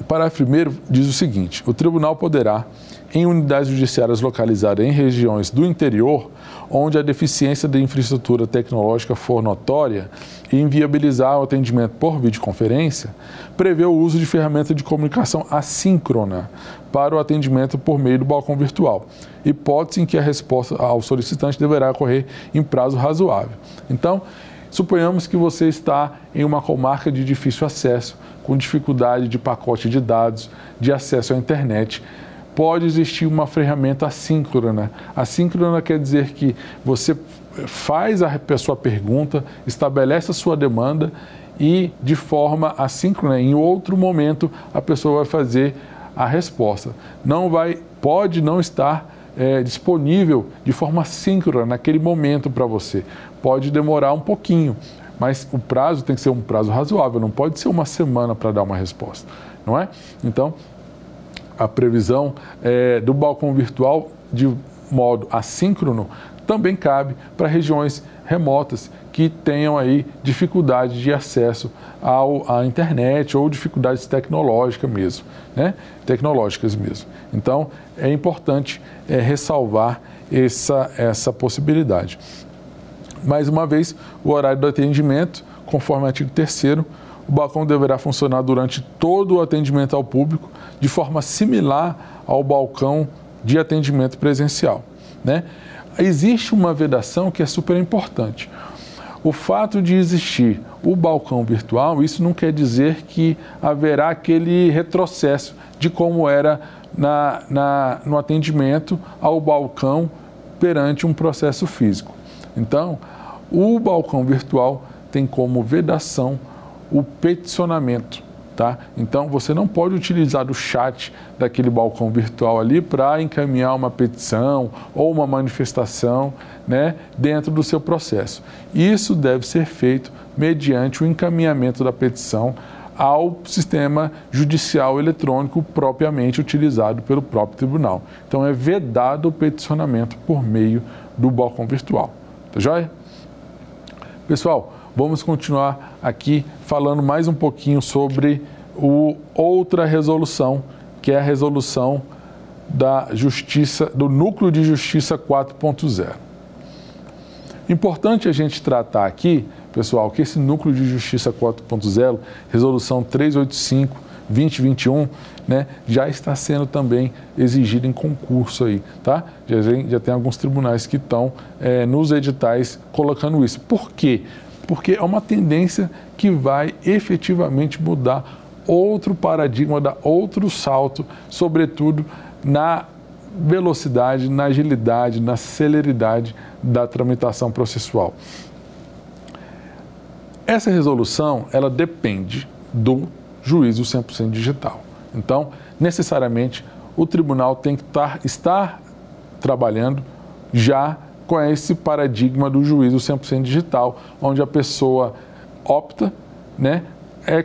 O parágrafo primeiro diz o seguinte: o tribunal poderá, em unidades judiciárias localizadas em regiões do interior, onde a deficiência da infraestrutura tecnológica for notória, e inviabilizar o atendimento por videoconferência, prevê o uso de ferramenta de comunicação assíncrona para o atendimento por meio do balcão virtual, hipótese em que a resposta ao solicitante deverá ocorrer em prazo razoável. Então, suponhamos que você está em uma comarca de difícil acesso, com dificuldade de pacote de dados, de acesso à internet pode existir uma ferramenta assíncrona. Assíncrona quer dizer que você faz a sua pergunta, estabelece a sua demanda e de forma assíncrona, em outro momento, a pessoa vai fazer a resposta. Não vai, pode não estar é, disponível de forma síncrona naquele momento para você. Pode demorar um pouquinho, mas o prazo tem que ser um prazo razoável, não pode ser uma semana para dar uma resposta, não é? Então, a previsão é, do balcão virtual de modo assíncrono também cabe para regiões remotas que tenham aí dificuldade de acesso ao, à internet ou dificuldades tecnológicas mesmo, né? tecnológicas mesmo. Então, é importante é, ressalvar essa, essa possibilidade. Mais uma vez, o horário do atendimento, conforme o artigo 3 o balcão deverá funcionar durante todo o atendimento ao público, de forma similar ao balcão de atendimento presencial. Né? Existe uma vedação que é super importante. O fato de existir o balcão virtual, isso não quer dizer que haverá aquele retrocesso de como era na, na, no atendimento ao balcão perante um processo físico. Então, o balcão virtual tem como vedação o peticionamento. Tá? Então você não pode utilizar o chat daquele balcão virtual ali para encaminhar uma petição ou uma manifestação né, dentro do seu processo. Isso deve ser feito mediante o encaminhamento da petição ao sistema judicial eletrônico propriamente utilizado pelo próprio tribunal. Então é vedado o peticionamento por meio do balcão virtual. Tá joia? Pessoal, vamos continuar aqui falando mais um pouquinho sobre o, outra resolução, que é a resolução da justiça, do núcleo de justiça 4.0. Importante a gente tratar aqui, pessoal, que esse núcleo de justiça 4.0, resolução 385 2021, né, já está sendo também exigido em concurso aí, tá? Já tem, já tem alguns tribunais que estão é, nos editais colocando isso. Por quê? porque é uma tendência que vai efetivamente mudar outro paradigma, dar outro salto, sobretudo na velocidade, na agilidade, na celeridade da tramitação processual. Essa resolução, ela depende do juízo 100% digital. Então, necessariamente, o tribunal tem que estar, estar trabalhando já com esse paradigma do juízo 100% digital, onde a pessoa opta, né, é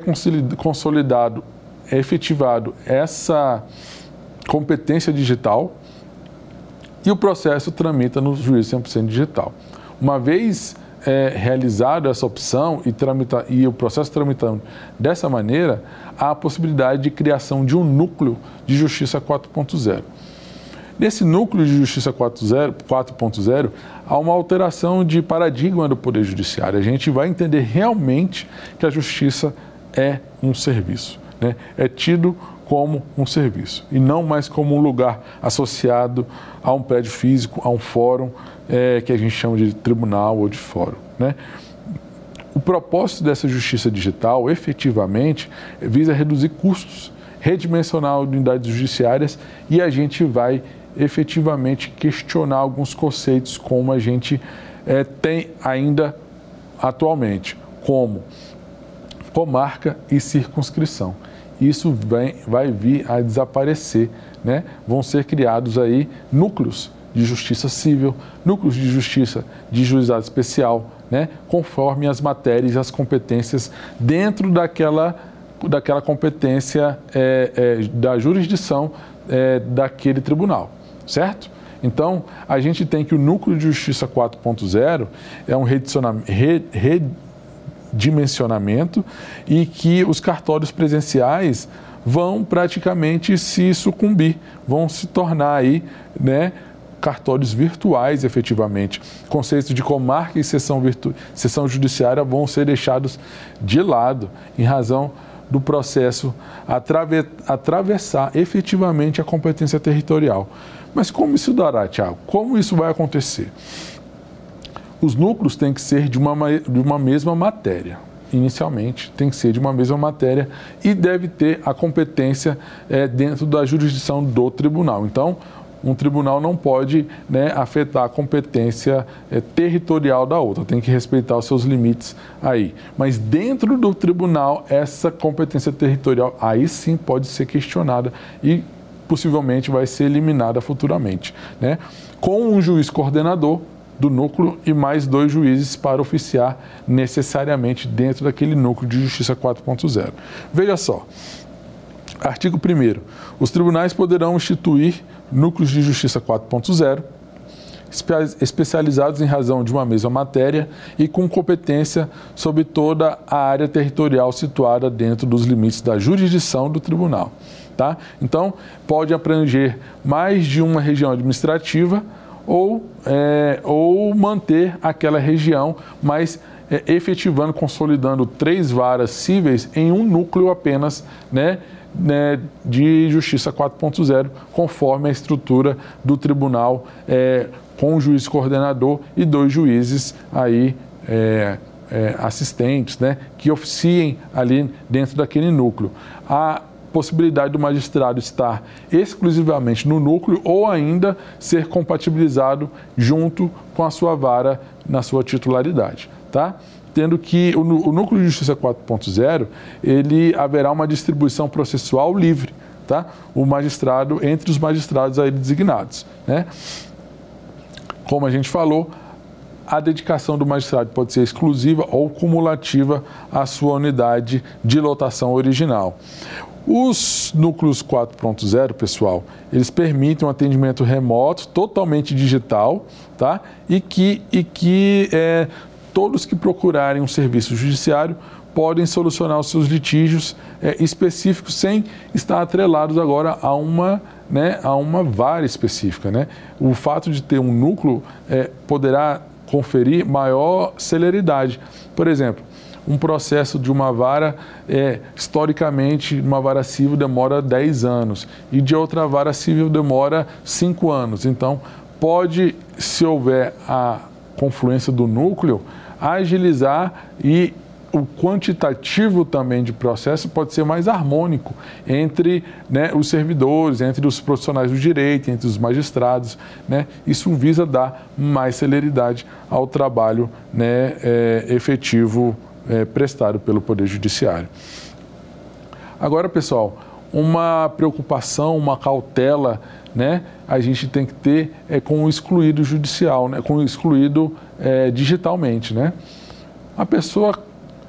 consolidado é efetivado essa competência digital e o processo tramita no juízo 100% digital. Uma vez é, realizada essa opção e, tramita, e o processo tramitando dessa maneira, há a possibilidade de criação de um núcleo de justiça 4.0. Nesse núcleo de justiça 4.0, há uma alteração de paradigma do Poder Judiciário. A gente vai entender realmente que a justiça é um serviço, né? é tido como um serviço e não mais como um lugar associado a um prédio físico, a um fórum é, que a gente chama de tribunal ou de fórum. Né? O propósito dessa justiça digital, efetivamente, visa reduzir custos, redimensionar unidades judiciárias e a gente vai efetivamente questionar alguns conceitos como a gente é, tem ainda atualmente, como comarca e circunscrição. Isso vem, vai vir a desaparecer, né? Vão ser criados aí núcleos de justiça civil, núcleos de justiça de juizado especial, né? Conforme as matérias e as competências dentro daquela, daquela competência é, é, da jurisdição é, daquele tribunal, certo? Então, a gente tem que o núcleo de justiça 4.0 é um redicionamento dimensionamento e que os cartórios presenciais vão praticamente se sucumbir, vão se tornar aí, né, cartórios virtuais efetivamente. Conceitos de comarca e sessão, virtu... sessão judiciária vão ser deixados de lado em razão do processo atrave... atravessar efetivamente a competência territorial. Mas como isso dará, Tiago? Como isso vai acontecer? Os núcleos têm que ser de uma, de uma mesma matéria. Inicialmente, tem que ser de uma mesma matéria e deve ter a competência é, dentro da jurisdição do tribunal. Então, um tribunal não pode né, afetar a competência é, territorial da outra, tem que respeitar os seus limites aí. Mas dentro do tribunal, essa competência territorial aí sim pode ser questionada e possivelmente vai ser eliminada futuramente. Né? Com um juiz coordenador, do núcleo e mais dois juízes para oficiar necessariamente dentro daquele núcleo de justiça 4.0. Veja só, artigo 1 os tribunais poderão instituir núcleos de justiça 4.0 especializados em razão de uma mesma matéria e com competência sobre toda a área territorial situada dentro dos limites da jurisdição do tribunal. Tá? Então, pode abranger mais de uma região administrativa ou, é, ou manter aquela região, mas é, efetivando, consolidando três varas cíveis em um núcleo apenas, né, né, de Justiça 4.0, conforme a estrutura do tribunal, é, com um juiz coordenador e dois juízes aí é, é, assistentes, né, que oficiem ali dentro daquele núcleo. A possibilidade do magistrado estar exclusivamente no núcleo ou ainda ser compatibilizado junto com a sua vara na sua titularidade, tá? Tendo que o, o núcleo de justiça 4.0, ele haverá uma distribuição processual livre, tá? O magistrado entre os magistrados aí designados, né? Como a gente falou, a dedicação do magistrado pode ser exclusiva ou cumulativa à sua unidade de lotação original. Os núcleos 4.0, pessoal, eles permitem um atendimento remoto, totalmente digital, tá? E que, e que é, todos que procurarem um serviço judiciário podem solucionar os seus litígios é, específicos sem estar atrelados agora a uma, né, a uma vara específica. Né? O fato de ter um núcleo é, poderá conferir maior celeridade. Por exemplo, um processo de uma vara, é, historicamente, uma vara civil demora 10 anos e de outra vara civil demora 5 anos. Então, pode, se houver a confluência do núcleo, agilizar e o quantitativo também de processo pode ser mais harmônico entre né, os servidores, entre os profissionais do direito, entre os magistrados. Né? Isso visa dar mais celeridade ao trabalho né, é, efetivo é, prestado pelo Poder Judiciário. Agora, pessoal, uma preocupação, uma cautela, né, a gente tem que ter é com o excluído judicial, né, com o excluído é, digitalmente, né. A pessoa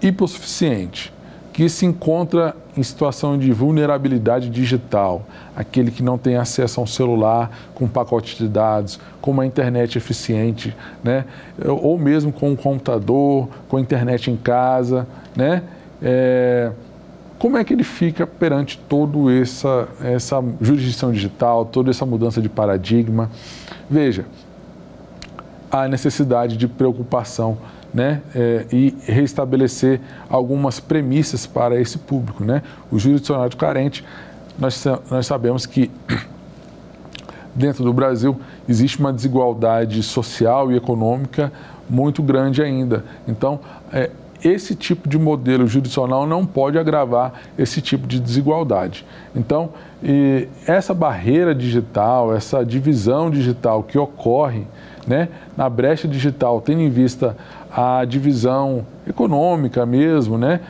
hipossuficiente que se encontra em situação de vulnerabilidade digital, aquele que não tem acesso a um celular com pacote de dados, com uma internet eficiente, né? ou mesmo com um computador, com internet em casa, né? É, como é que ele fica perante toda essa, essa jurisdição digital, toda essa mudança de paradigma? Veja, há necessidade de preocupação né, é, e restabelecer algumas premissas para esse público. Né? O jurisdicionário carente, nós, nós sabemos que dentro do Brasil existe uma desigualdade social e econômica muito grande ainda. Então, é, esse tipo de modelo jurisdicional não pode agravar esse tipo de desigualdade. Então, essa barreira digital, essa divisão digital que ocorre né, na brecha digital, tendo em vista a divisão econômica mesmo, né,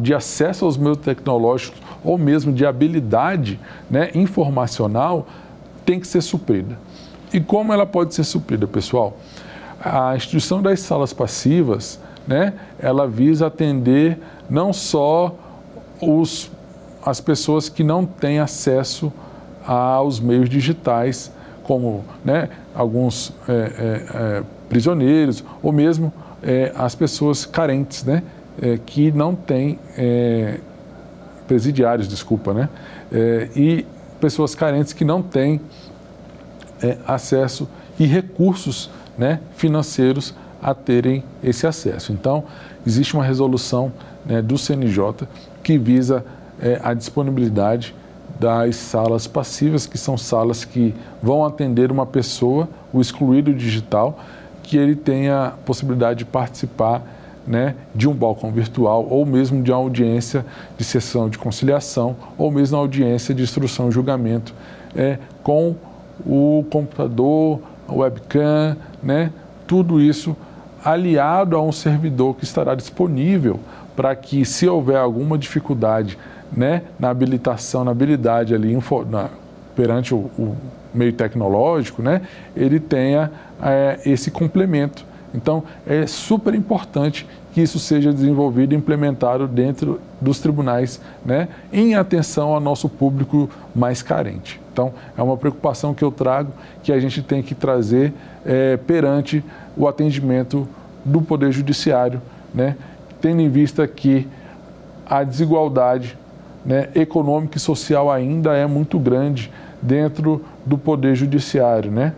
de acesso aos meios tecnológicos ou mesmo de habilidade né, informacional, tem que ser suprida. E como ela pode ser suprida, pessoal? A instituição das salas passivas, né, ela visa atender não só os, as pessoas que não têm acesso aos meios digitais, como né, alguns é, é, é, prisioneiros ou mesmo é, as pessoas carentes, né, é, que não têm é, presidiários, desculpa, né, e pessoas carentes que não têm acesso e recursos né, financeiros a terem esse acesso. Então, existe uma resolução né, do CNJ que visa a disponibilidade das salas passivas, que são salas que vão atender uma pessoa, o excluído digital, que ele tenha a possibilidade de participar né, de um balcão virtual ou mesmo de uma audiência de sessão de conciliação ou mesmo audiência de instrução e julgamento é, com o computador, a webcam, né, tudo isso aliado a um servidor que estará disponível para que, se houver alguma dificuldade né, na habilitação, na habilidade ali na, perante o, o, meio tecnológico, né, ele tenha é, esse complemento. Então, é super importante que isso seja desenvolvido e implementado dentro dos tribunais, né, em atenção ao nosso público mais carente. Então, é uma preocupação que eu trago, que a gente tem que trazer é, perante o atendimento do Poder Judiciário, né, tendo em vista que a desigualdade né, econômica e social ainda é muito grande dentro do Poder Judiciário. Né?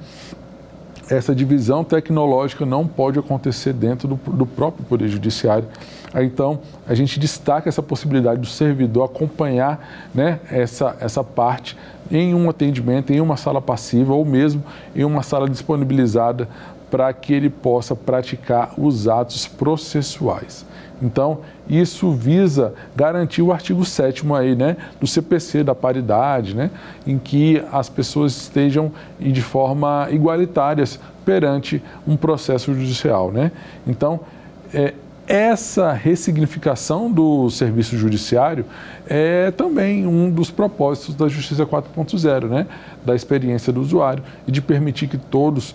Essa divisão tecnológica não pode acontecer dentro do, do próprio Poder Judiciário. Então, a gente destaca essa possibilidade do servidor acompanhar né, essa, essa parte em um atendimento, em uma sala passiva ou mesmo em uma sala disponibilizada para que ele possa praticar os atos processuais. Então, isso visa garantir o artigo 7 aí, né, do CPC, da paridade, né, em que as pessoas estejam de forma igualitárias perante um processo judicial. Né? Então, é, essa ressignificação do serviço judiciário é também um dos propósitos da Justiça 4.0, né? da experiência do usuário e de permitir que todos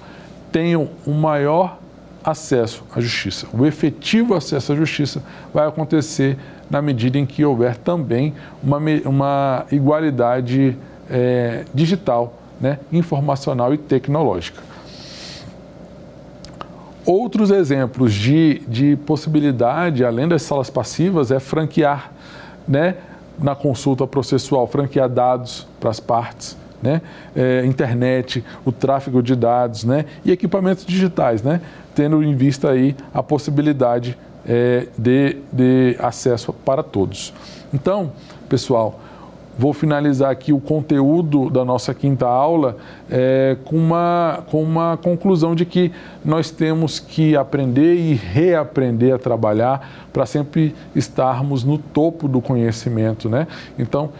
tenham um maior acesso à justiça. O efetivo acesso à justiça vai acontecer na medida em que houver também uma, uma igualdade é, digital, né, informacional e tecnológica. Outros exemplos de, de possibilidade, além das salas passivas, é franquear, né, na consulta processual, franquear dados para as partes, né, é, internet, o tráfego de dados, né, e equipamentos digitais, né, tendo em vista aí a possibilidade é, de, de acesso para todos. Então, pessoal, vou finalizar aqui o conteúdo da nossa quinta aula é, com, uma, com uma conclusão de que nós temos que aprender e reaprender a trabalhar para sempre estarmos no topo do conhecimento. Né? Então,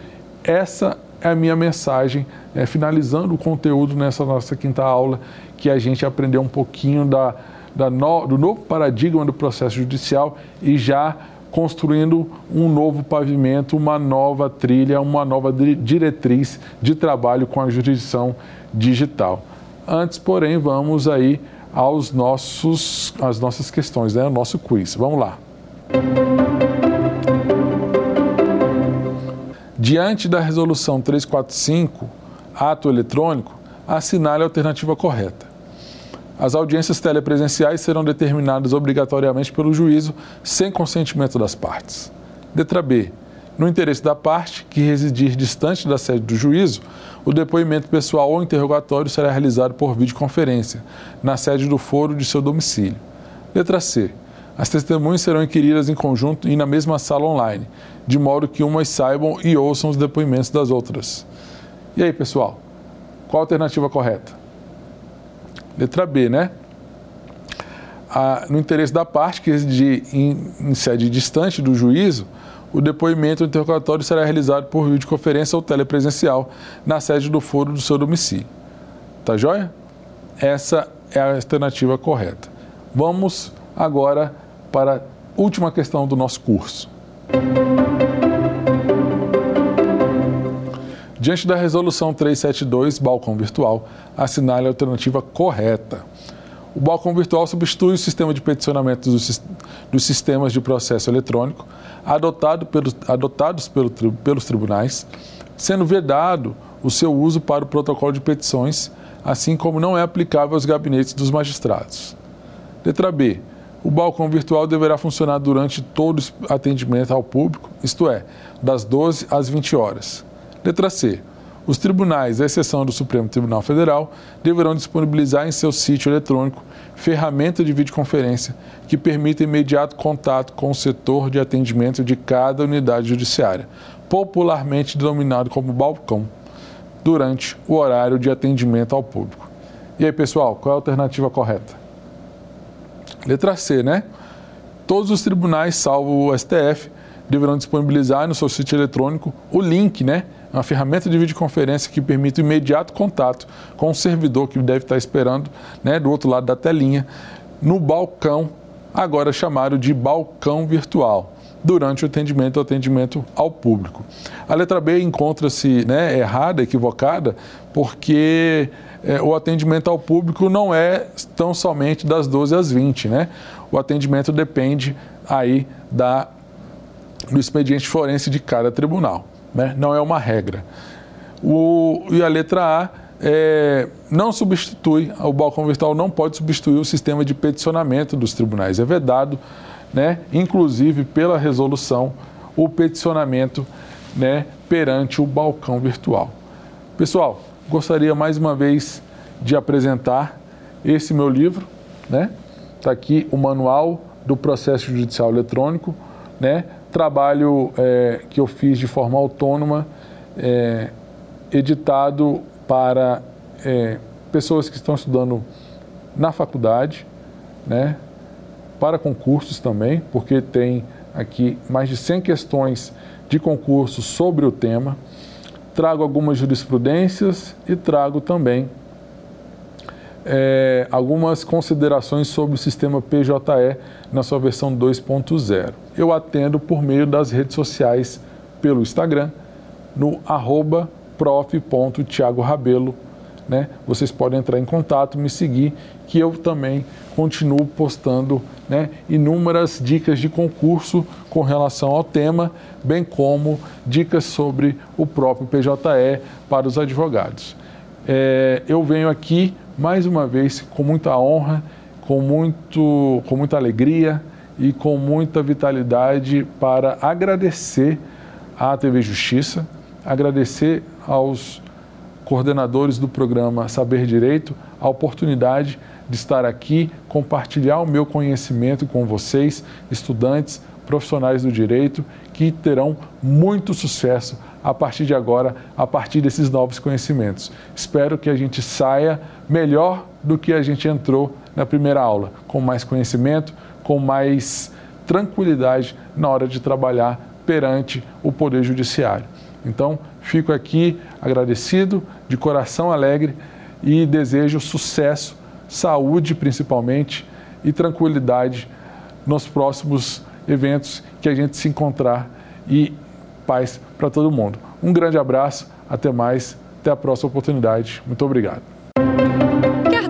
essa é a minha mensagem, é, finalizando o conteúdo nessa nossa quinta aula, que a gente aprendeu um pouquinho da no, do novo paradigma do processo judicial e já construindo um novo pavimento, uma nova trilha, uma nova diretriz de trabalho com a jurisdição digital. Antes, porém, vamos aí aos nossos, às nossas questões, né? o nosso quiz. Vamos lá. Diante da resolução 345, ato eletrônico, assinale a alternativa correta. As audiências telepresenciais serão determinadas obrigatoriamente pelo juízo sem consentimento das partes. Letra B. No interesse da parte que residir distante da sede do juízo, o depoimento pessoal ou interrogatório será realizado por videoconferência, na sede do foro de seu domicílio. Letra C. As testemunhas serão inquiridas em conjunto e na mesma sala online, de modo que umas saibam e ouçam os depoimentos das outras. E aí, pessoal? Qual a alternativa correta? Letra B, né? no interesse da parte que residir em, em sede distante do juízo, o depoimento ou interrogatório será realizado por videoconferência ou telepresencial na sede do foro do seu domicílio. Tá joia? Essa é a alternativa correta. Vamos agora para a última questão do nosso curso. Diante da resolução 372, balcão virtual, assinale a alternativa correta. O balcão virtual substitui o sistema de peticionamento dos, sistemas de processo eletrônico adotado pelos, adotados pelo, pelos tribunais, sendo vedado o seu uso para o protocolo de petições, assim como não é aplicável aos gabinetes dos magistrados. Letra B. O balcão virtual deverá funcionar durante todo o atendimento ao público, isto é, das 12 às 20 horas. Letra C. Os tribunais, à exceção do Supremo Tribunal Federal, deverão disponibilizar em seu sítio eletrônico ferramenta de videoconferência que permita imediato contato com o setor de atendimento de cada unidade judiciária, popularmente denominado como balcão, durante o horário de atendimento ao público. E aí, pessoal, qual é a alternativa correta? Letra C, né? Todos os tribunais, salvo o STF, deverão disponibilizar no seu sítio eletrônico o link, né? Uma ferramenta de videoconferência que permite o imediato contato com o servidor que deve estar esperando, né, do outro lado da telinha, no balcão, agora chamado de balcão virtual durante o atendimento, o atendimento ao público. A letra B encontra-se né, errada, equivocada, porque é, o atendimento ao público não é tão somente das 12 às 20, né? O atendimento depende aí da do expediente forense de cada tribunal. Né? Não é uma regra. O, e a letra A é, não substitui, o balcão virtual não pode substituir o sistema de peticionamento dos tribunais. É vedado, né, inclusive pela resolução, o peticionamento né, perante o balcão virtual. Pessoal, gostaria mais uma vez de apresentar esse meu livro. Está né? Tá aqui o manual do processo judicial eletrônico, né? Trabalho é, que eu fiz de forma autônoma, é, editado para é, pessoas que estão estudando na faculdade, né, para concursos também, porque tem aqui mais de 100 questões de concurso sobre o tema. Trago algumas jurisprudências e trago também é, algumas considerações sobre o sistema PJE na sua versão 2.0. Eu atendo por meio das redes sociais, pelo Instagram, no arroba prof.tiagorabelo. Né? Vocês podem entrar em contato, me seguir, que eu também continuo postando né, inúmeras dicas de concurso com relação ao tema, bem como dicas sobre o próprio PJE para os advogados. É, eu venho aqui mais uma vez com muita honra, com, muito, com muita alegria e com muita vitalidade para agradecer à TV Justiça, agradecer aos coordenadores do programa Saber Direito a oportunidade de estar aqui, compartilhar o meu conhecimento com vocês, estudantes, profissionais do direito, que terão muito sucesso a partir de agora, a partir desses novos conhecimentos. Espero que a gente saia melhor do que a gente entrou na primeira aula, com mais conhecimento, com mais tranquilidade na hora de trabalhar perante o Poder Judiciário. Então, fico aqui agradecido, de coração alegre e desejo sucesso, saúde principalmente e tranquilidade nos próximos eventos que a gente se encontrar e paz para todo mundo. Um grande abraço, até mais, até a próxima oportunidade. Muito obrigado